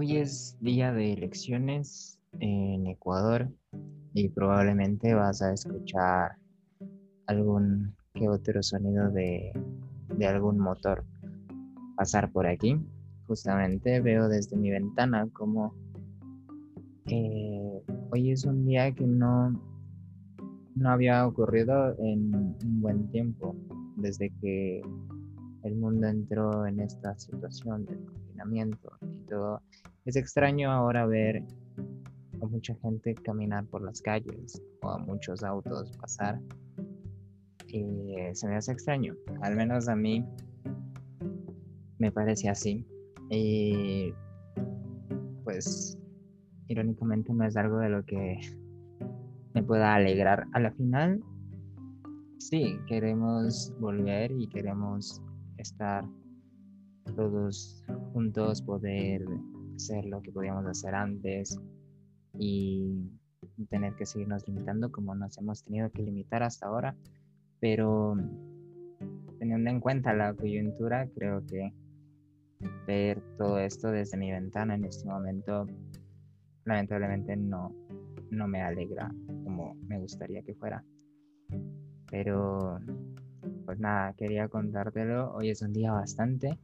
Hoy es día de elecciones en Ecuador y probablemente vas a escuchar algún que otro sonido de, algún motor pasar por aquí. Justamente veo desde mi ventana como eh, hoy es un día que no, no había ocurrido en un buen tiempo, desde que el mundo entró en esta situación del confinamiento y todo. Es extraño ahora ver a mucha gente caminar por las calles o a muchos autos pasar. Y se me hace extraño, al menos a mí me parece así. Y pues irónicamente no es algo de lo que me pueda alegrar. A la final, sí, queremos volver y queremos estar todos juntos, poder hacer lo que podíamos hacer antes y tener que seguirnos limitando como nos hemos tenido que limitar hasta ahora. Pero teniendo en cuenta la coyuntura, creo que ver todo esto desde mi ventana en este momento lamentablemente no, no me alegra como me gustaría que fuera. Pero pues nada, quería contártelo. Hoy es un día bastante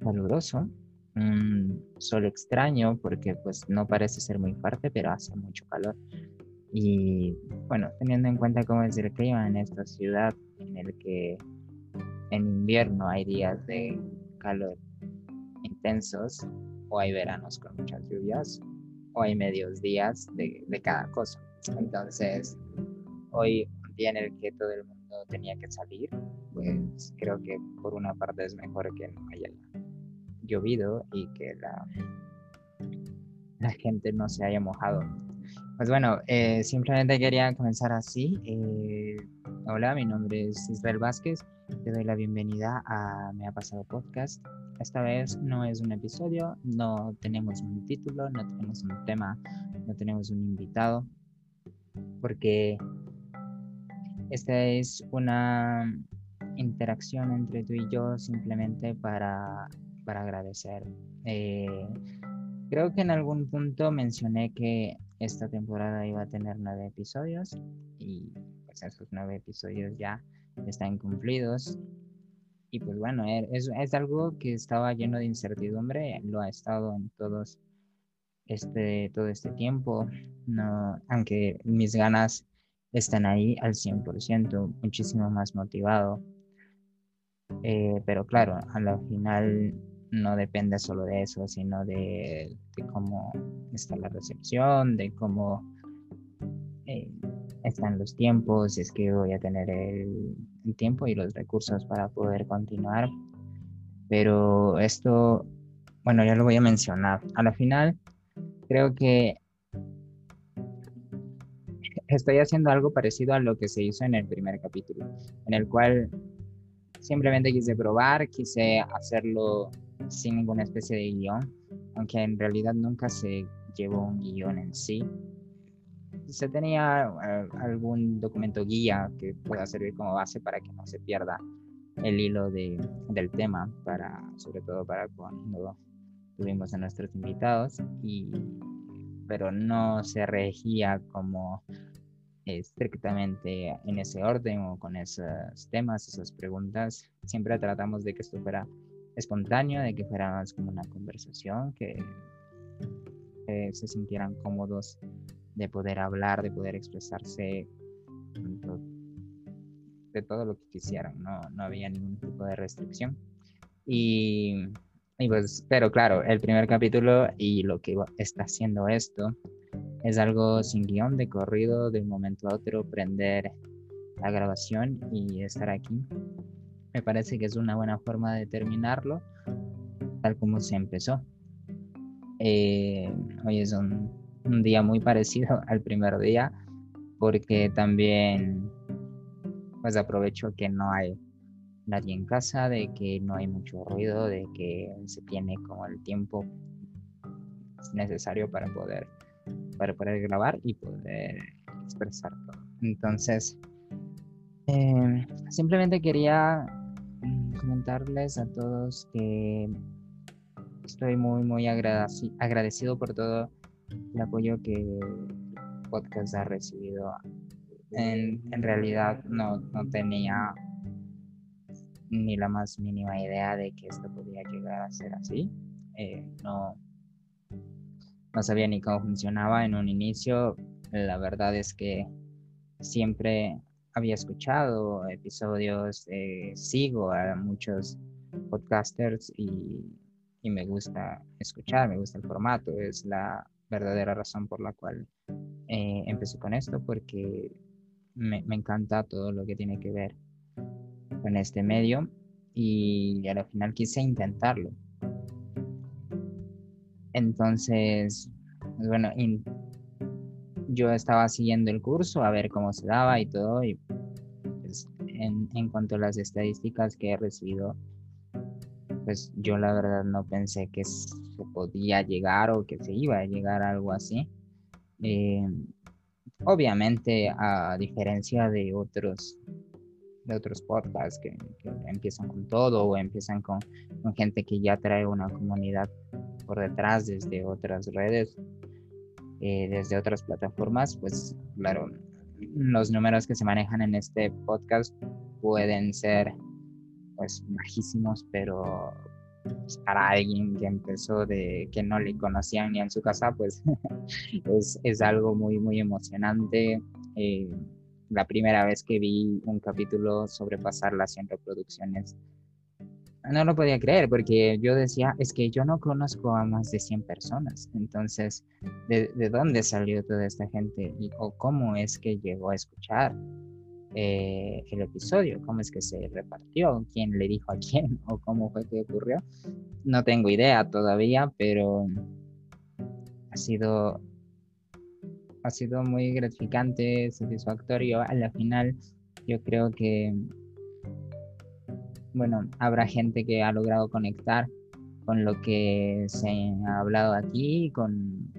caluroso, un sol extraño porque pues no parece ser muy fuerte, pero hace mucho calor. Y bueno, teniendo en cuenta cómo es el clima en esta ciudad, en el que en invierno hay días de calor intensos, o hay veranos con muchas lluvias, o hay medios días de, de cada cosa. Entonces, hoy un día en el que todo el mundo tenía que salir, pues creo que por una parte es mejor que no haya llovido y que la, la gente no se haya mojado. Pues bueno, eh, simplemente quería comenzar así. Eh, hola, mi nombre es Israel Vázquez. Te doy la bienvenida a Me ha pasado podcast. Esta vez no es un episodio, no tenemos un título, no tenemos un tema, no tenemos un invitado, porque esta es una interacción entre tú y yo simplemente para, para agradecer. Eh, creo que en algún punto mencioné que esta temporada iba a tener nueve episodios y pues esos nueve episodios ya están cumplidos. Y pues bueno, er, es, es algo que estaba lleno de incertidumbre, lo ha estado en todos este, todo este tiempo, no, aunque mis ganas están ahí al 100%, muchísimo más motivado. Eh, pero claro, a la final no depende solo de eso, sino de, cómo está la recepción, de cómo eh, están los tiempos, es que voy a tener el, el tiempo y los recursos para poder continuar. Pero esto, bueno, ya lo voy a mencionar. A la final, creo que estoy haciendo algo parecido a lo que se hizo en el primer capítulo, en el cual simplemente quise probar, quise hacerlo sin ninguna especie de guion, aunque en realidad nunca se llevó un guion en sí. Se tenía eh, algún documento guía que pueda servir como base para que no se pierda el hilo de, del tema, para, sobre todo para cuando tuvimos a nuestros invitados, y, pero no se regía como estrictamente en ese orden o con esos temas, esas preguntas. Siempre tratamos de que esto fuera espontáneo, de que fuera más como una conversación, que, se sintieran cómodos de poder hablar, de poder expresarse de todo lo que quisieran, no, no había ningún tipo de restricción. Y, y pues, pero claro, el primer capítulo y lo que está haciendo esto es algo sin guion de corrido, de un momento a otro, prender la grabación y estar aquí. Me parece que es una buena forma de terminarlo, tal como se empezó. Eh, hoy es un, día muy parecido al primer día, porque también pues aprovecho que no hay nadie en casa, de que no hay mucho ruido, de que se tiene como el tiempo necesario para poder para poder grabar y poder expresar todo. Entonces, em, simplemente quería comentarles a todos que estoy muy, muy agradecido por todo el apoyo que el podcast ha recibido. En, realidad no, no tenía ni la más mínima idea de que esto podía llegar a ser así. Eh, no, no sabía ni cómo funcionaba en un inicio. La verdad es que siempre había escuchado episodios, eh, sigo a muchos podcasters y, me gusta escuchar, me gusta el formato, es la verdadera razón por la cual eh, empecé con esto, porque me, me, encanta todo lo que tiene que ver con este medio y al final quise intentarlo. Entonces, pues bueno, yo estaba siguiendo el curso a ver cómo se daba y todo, y en, cuanto a las estadísticas que he recibido, pues yo la verdad no pensé que se podía llegar o que se iba a llegar algo así. Eh, obviamente, a diferencia de otros de otros podcasts que, empiezan con todo o empiezan con, con, gente que ya trae una comunidad por detrás desde otras redes, eh, desde otras plataformas, pues claro, los números que se manejan en este podcast pueden ser pues bajísimos, pero pues, para alguien que empezó de que no le conocían ni en su casa, pues es, es, algo muy, muy emocionante. Eh, la primera vez que vi un capítulo sobrepasar las 100 reproducciones, no lo podía creer porque yo decía, es que yo no conozco a más de 100 personas. Entonces, ¿de, de dónde salió toda esta gente? Y, ¿O cómo es que llegó a escuchar eh, el episodio? ¿Cómo es que se repartió? ¿Quién le dijo a quién? ¿O cómo fue que ocurrió? No tengo idea todavía, pero ha sido ha sido muy gratificante, satisfactorio. A la final, yo creo que, bueno, habrá gente que ha logrado conectar con lo que se ha hablado aquí, con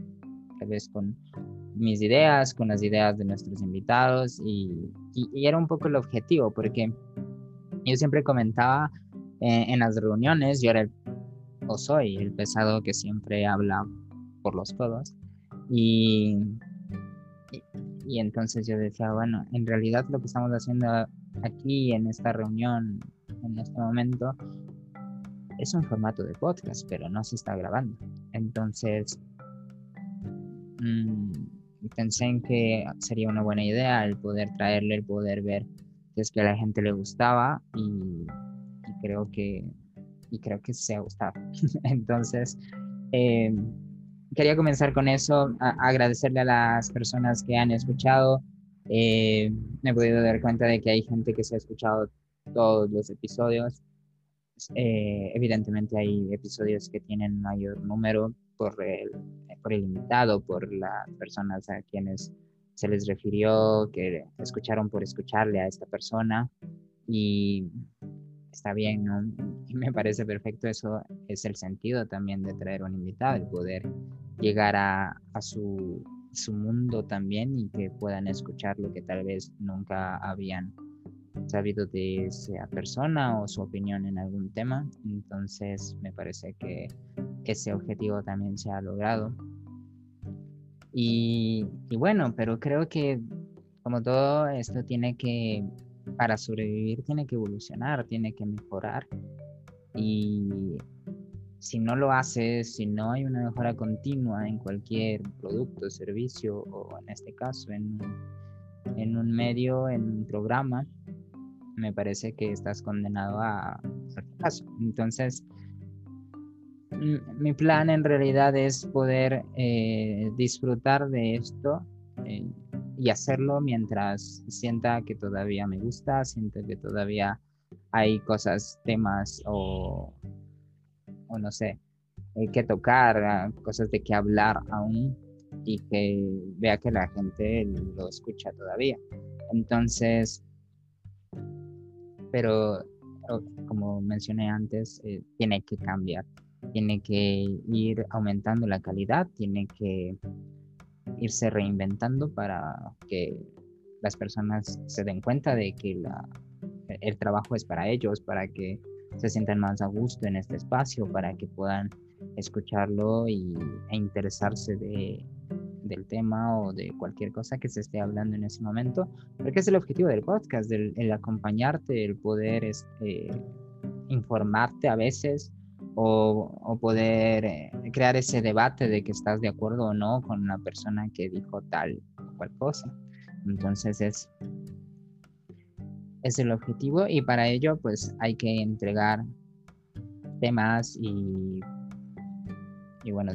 tal vez con mis ideas, con las ideas de nuestros invitados y, y, era un poco el objetivo porque yo siempre comentaba eh, en las reuniones, yo era el, o soy el pesado que siempre habla por los codos y y entonces yo decía, bueno, en realidad lo que estamos haciendo aquí en esta reunión, en este momento, es un formato de podcast, pero no se está grabando. Entonces, mmm, pensé en que sería una buena idea el poder traerle, el poder ver que es que a la gente le gustaba y, creo que y creo que se ha gustado. Entonces, eh, quería comenzar con eso, agradecerle a las personas que han escuchado. Eh, me he podido dar cuenta de que hay gente que se ha escuchado todos los episodios. Eh, evidentemente hay episodios que tienen mayor número por el, por el invitado, por las personas a quienes se les refirió, que escucharon por escucharle a esta persona. Y está bien, y me parece perfecto, eso es el sentido también de traer un invitado, el poder llegar a, su, su, mundo también y que puedan escuchar lo que tal vez nunca habían sabido de esa persona o su opinión en algún tema. Entonces me parece que ese objetivo también se ha logrado. Y, y bueno, pero creo que como todo esto tiene que para sobrevivir tiene que evolucionar, tiene que mejorar. Y si no lo haces, si no hay una mejora continua en cualquier producto, servicio o en este caso en, en un medio, en un programa, me parece que estás condenado a fracaso. Entonces, mi plan en realidad es poder eh, disfrutar de esto. Eh, y hacerlo mientras sienta que todavía me gusta, siento que todavía hay cosas, temas o, o no sé, hay que tocar, ah, cosas de que hablar aún y que vea que la gente lo escucha todavía. Entonces, pero como mencioné antes, eh, tiene que cambiar, tiene que ir aumentando la calidad, tiene que irse reinventando para que las personas se den cuenta de que el trabajo es para ellos, para que se sientan más a gusto en este espacio, para que puedan escucharlo y, e interesarse de, del tema o de cualquier cosa que se esté hablando en ese momento, porque es el objetivo del podcast, el, acompañarte, el poder este, informarte a veces o, poder eh, crear ese debate de que estás de acuerdo o no con la persona que dijo tal o cual cosa. Entonces es, es el objetivo y para ello pues hay que entregar temas y, y bueno,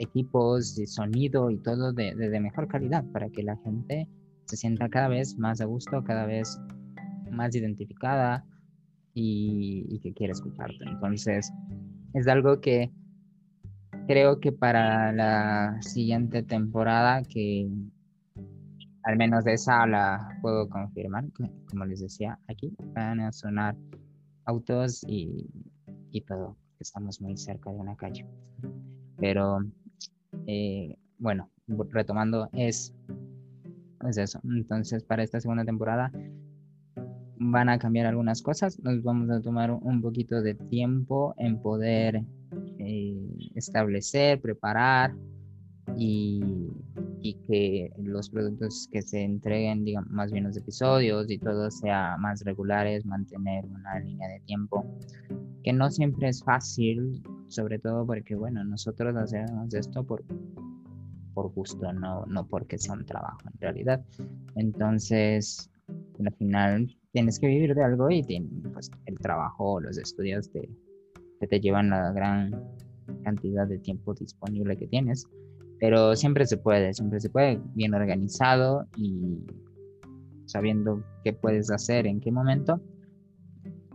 equipos de sonido y todo de, de, mejor calidad para que la gente se sienta cada vez más a gusto, cada vez más identificada y, que quiera escucharte. Entonces, es algo que creo que para la siguiente temporada, que al menos esa la puedo confirmar, como les decía, aquí van a sonar autos y, y todo, estamos muy cerca de una calle. Pero eh, bueno, retomando, es, es eso. Entonces, para esta segunda temporada van a cambiar algunas cosas. Nos vamos a tomar un poquito de tiempo en poder eh, establecer, preparar y, y, que los productos que se entreguen, digamos, más bien los episodios y todo sea más regulares, mantener una línea de tiempo que no siempre es fácil sobre todo porque, bueno, nosotros hacemos esto por, por gusto, no, no porque sea un trabajo en realidad. Entonces, al final tienes que vivir de algo y pues, el trabajo los estudios te, te llevan la gran cantidad de tiempo disponible que tienes. Pero siempre se puede, siempre se puede, bien organizado y sabiendo qué puedes hacer en qué momento,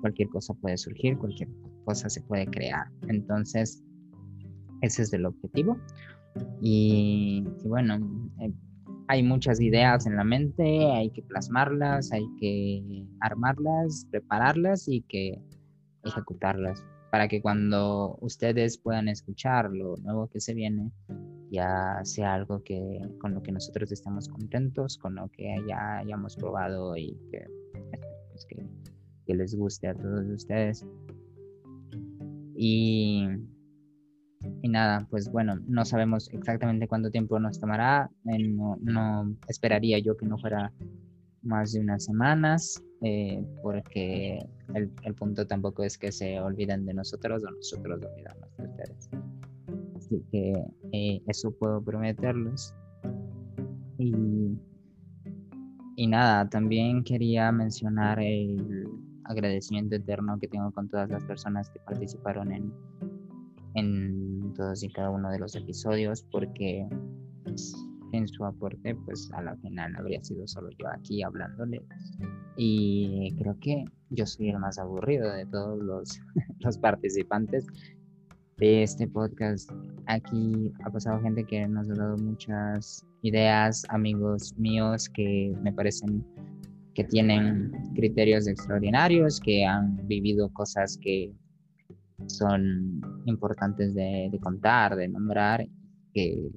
cualquier cosa puede surgir, cualquier cosa se puede crear. Entonces, ese es el objetivo. Y, bueno, eh, hay muchas ideas en la mente, hay que plasmarlas, hay que armarlas, prepararlas y que ejecutarlas para que cuando ustedes puedan escuchar lo nuevo que se viene, ya sea algo que con lo que nosotros estamos contentos, con lo que ya hayamos probado y pues, que les guste a todos ustedes. Y, y nada, pues bueno, no sabemos exactamente cuánto tiempo nos tomará. Eh, no, esperaría yo que no fuera más de unas semanas, eh, porque el, el, punto tampoco es que se olviden de nosotros o nosotros olvidamos de ustedes. Así que eh, eso puedo prometerles. Y, y nada, también quería mencionar el, agradecimiento eterno que tengo con todas las personas que participaron en, en todos y cada uno de los episodios, porque en su aporte, pues a la final habría sido solo yo aquí hablándole. Y creo que yo soy el más aburrido de todos los, los participantes de este podcast. Aquí ha pasado gente que nos ha dado muchas ideas, amigos míos que me parecen que tienen criterios extraordinarios, que han vivido cosas que son importantes de, contar, de nombrar, que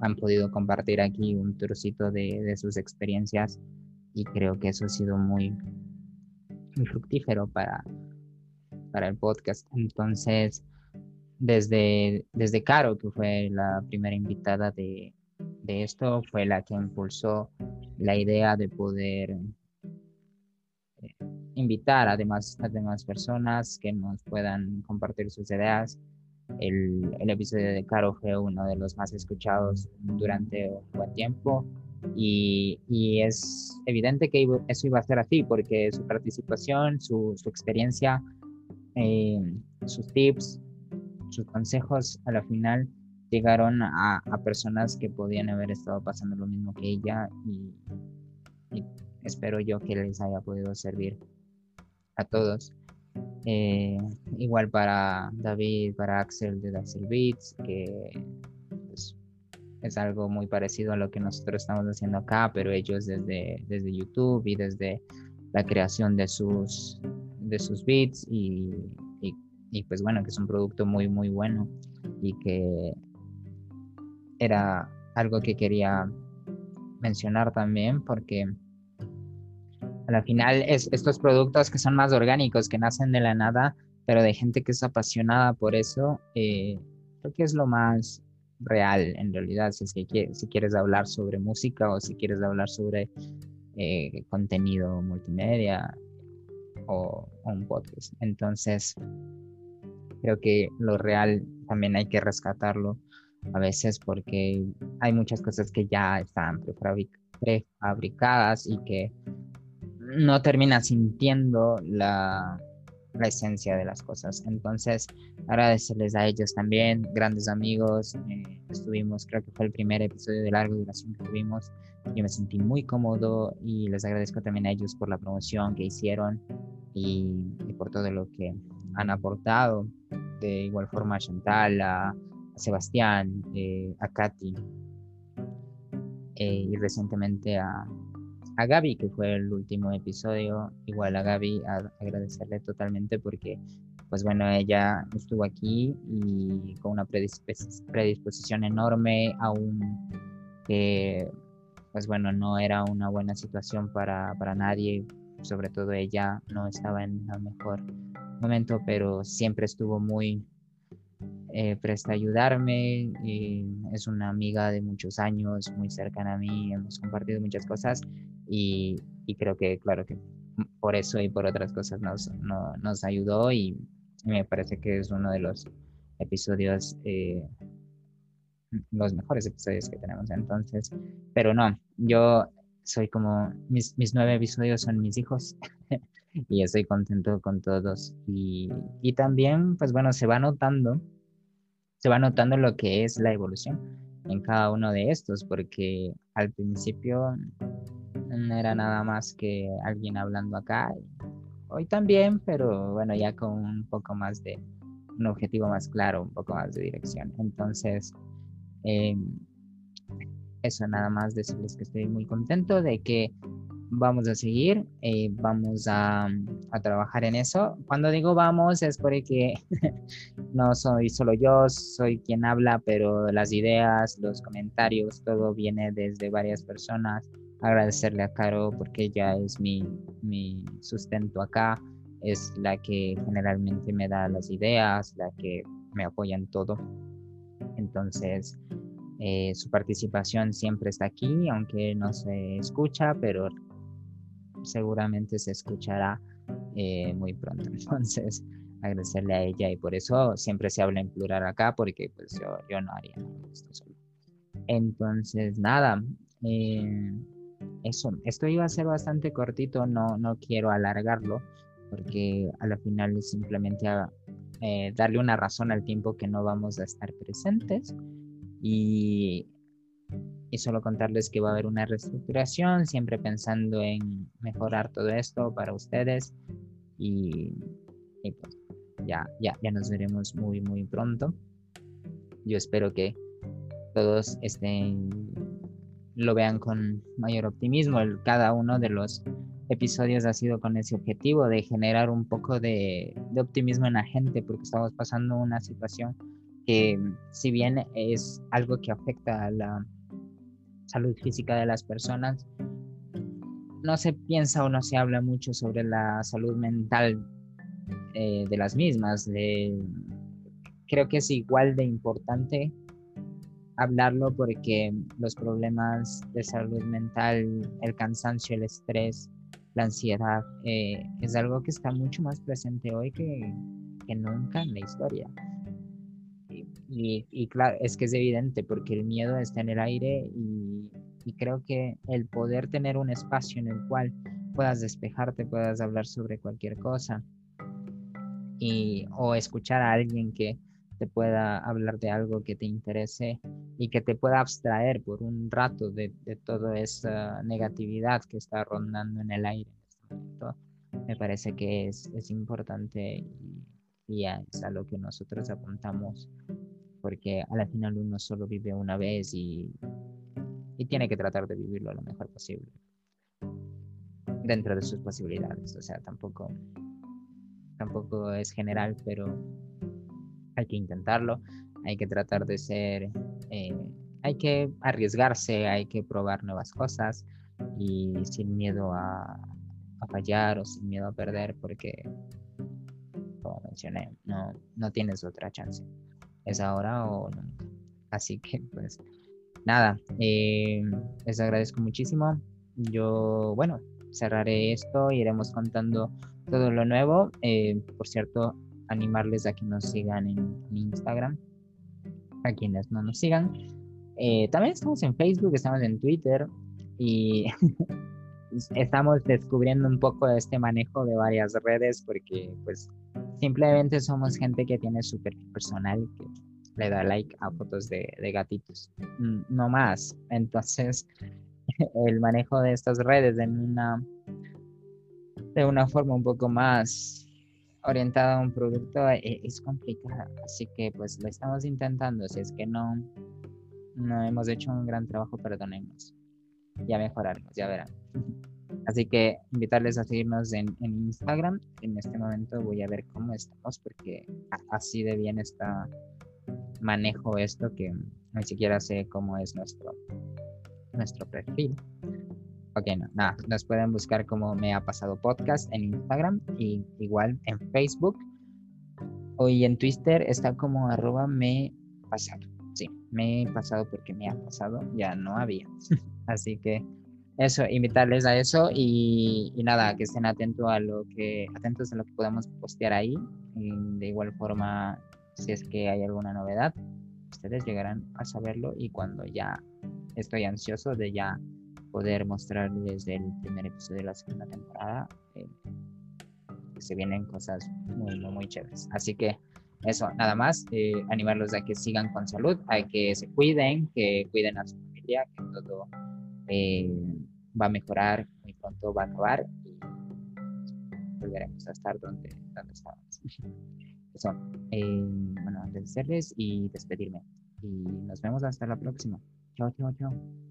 han podido compartir aquí un trocito de, sus experiencias y creo que eso ha sido muy, muy fructífero para, para el podcast. Entonces, desde, desde Caro, que fue la primera invitada de, de esto, fue la que impulsó la idea de poder eh, invitar a demás, personas que nos puedan compartir sus ideas. El, el, episodio de Caro fue uno de los más escuchados durante un buen tiempo y, y es evidente que eso iba a ser así porque su participación, su, su experiencia, eh, sus tips, sus consejos a la final llegaron a, personas que podían haber estado pasando lo mismo que ella y, espero yo que les haya podido servir a todos. Eh, igual para David, para Axel de Axel Beats, que pues, es algo muy parecido a lo que nosotros estamos haciendo acá, pero ellos desde, desde YouTube y desde la creación de sus, de sus beats y, y pues bueno, que es un producto muy, muy bueno y que era algo que quería mencionar también porque al final es, estos productos que son más orgánicos, que nacen de la nada, pero de gente que es apasionada por eso, eh, creo que es lo más real en realidad, si, es que si quieres hablar sobre música o si quieres hablar sobre eh, contenido multimedia o, un podcast. Entonces, creo que lo real también hay que rescatarlo a veces porque hay muchas cosas que ya están prefabricadas y que no terminas sintiendo la, la esencia de las cosas. Entonces, agradecerles a ellos también, grandes amigos. Eh, estuvimos, creo que fue el primer episodio de larga duración que tuvimos. Yo me sentí muy cómodo y les agradezco también a ellos por la promoción que hicieron y, por todo lo que han aportado. De igual forma a Chantal, Sebastián, eh, a Katy eh, y recientemente a, a Gaby, que fue el último episodio. Igual a Gaby, agradecerle totalmente porque, pues bueno, ella estuvo aquí y con una predisposición enorme, aún que, pues bueno, no era una buena situación para, para nadie, sobre todo ella no estaba en el mejor momento, pero siempre estuvo muy eh, presta ayudarme, es una amiga de muchos años, muy cercana a mí, hemos compartido muchas cosas y, creo que, claro, que por eso y por otras cosas nos, nos ayudó y me parece que es uno de los episodios, eh, los mejores episodios que tenemos. Entonces, pero no, yo soy como, mis, mis nueve episodios son mis hijos y estoy contento con todos. Y, y también, pues bueno, se va notando, se va notando lo que es la evolución en cada uno de estos, porque al principio no era nada más que alguien hablando acá. Hoy también, pero bueno, ya con un poco más de un objetivo más claro, un poco más de dirección. Entonces, em, eso nada más decirles que estoy muy contento de que vamos a seguir, eh, vamos a, a, trabajar en eso. Cuando digo vamos es porque no soy solo yo, soy quien habla, pero las ideas, los comentarios, todo viene desde varias personas agradecerle a Caro porque ella es mi, mi sustento acá, es la que generalmente me da las ideas, la que me apoya en todo. Entonces, eh, su participación siempre está aquí, aunque no se escucha, pero seguramente se escuchará eh, muy pronto. Entonces, agradecerle a ella y por eso siempre se habla en plural acá, porque pues yo, yo no haría esto solo. Entonces, nada, eh, eso, esto iba a ser bastante cortito, no, no quiero alargarlo, porque a la final es simplemente eh, darle una razón al tiempo que no vamos a estar presentes y, y solo contarles que va a haber una reestructuración, siempre pensando en mejorar todo esto para ustedes y, y pues ya, ya, ya nos veremos muy, muy pronto. Yo espero que todos estén lo vean con mayor optimismo. cada uno de los episodios ha sido con ese objetivo de generar un poco de, optimismo en la gente porque estamos pasando una situación que si bien es algo que afecta a la salud física de las personas, no se piensa o no se habla mucho sobre la salud mental eh, de las mismas. creo que es igual de importante hablarlo porque los problemas de salud mental, el cansancio, el estrés, la ansiedad, eh, es algo que está mucho más presente hoy que, que nunca en la historia. Y, y, claro, es que es evidente porque el miedo está en el aire y, y creo que el poder tener un espacio en el cual puedas despejarte, puedas hablar sobre cualquier cosa y, o escuchar a alguien que te pueda hablar de algo que te interese y que te pueda abstraer por un rato de, toda esa negatividad que está rondando en el aire en este momento, me parece que es, es importante y, es a lo que nosotros apuntamos, porque al final uno solo vive una vez y, y tiene que tratar de vivirlo lo mejor posible, dentro de sus posibilidades, o sea, tampoco, tampoco es general, pero hay que intentarlo, hay que tratar de ser, eh, hay que arriesgarse, hay que probar nuevas cosas y sin miedo a, fallar o sin miedo a perder, porque como mencioné, no, no tienes otra chance. Es ahora o nunca. Así que pues nada, eh, les agradezco muchísimo. Yo, bueno, cerraré esto, iremos contando todo lo nuevo. Eh, por cierto, animarles a que nos sigan en, Instagram, a quienes no nos sigan. Eh, también estamos en Facebook, estamos en Twitter y estamos descubriendo un poco este manejo de varias redes porque pues simplemente somos gente que tiene su perfil personal que le da like a fotos de, de gatitos, mm, no más. Entonces el manejo de estas redes en una de una forma un poco más orientada a un producto e, es, complicada. Así que pues lo estamos intentando. Si es que no, no hemos hecho un gran trabajo, perdonemos. Ya mejoraremos, ya verán. Así que invitarles a seguirnos en, en, Instagram. En este momento voy a ver cómo estamos porque así de bien está manejo esto que ni siquiera sé cómo es nuestro, nuestro perfil. Ok, no, nada, nos pueden buscar como Me Ha Pasado Podcast en Instagram y igual en Facebook. Hoy en Twitter está como arroba me pasado. Sí, me he pasado porque me ha pasado, ya no había. Así que eso, invitarles a eso y, nada, que estén atentos a lo que, atentos a lo que podamos postear ahí. Y de igual forma, si es que hay alguna novedad, ustedes llegarán a saberlo y cuando ya estoy ansioso de ya poder mostrarles el primer episodio de la segunda temporada. Eh, se vienen cosas muy, muy, muy chéveres. Así que eso, nada más, eh, animarlos a que sigan con salud, a que se cuiden, que cuiden a su familia, que todo eh, va a mejorar, muy pronto va a acabar y volveremos a estar donde, donde estábamos. Eso, bueno, agradecerles y despedirme. Y nos vemos hasta la próxima. Chao, chao, chao.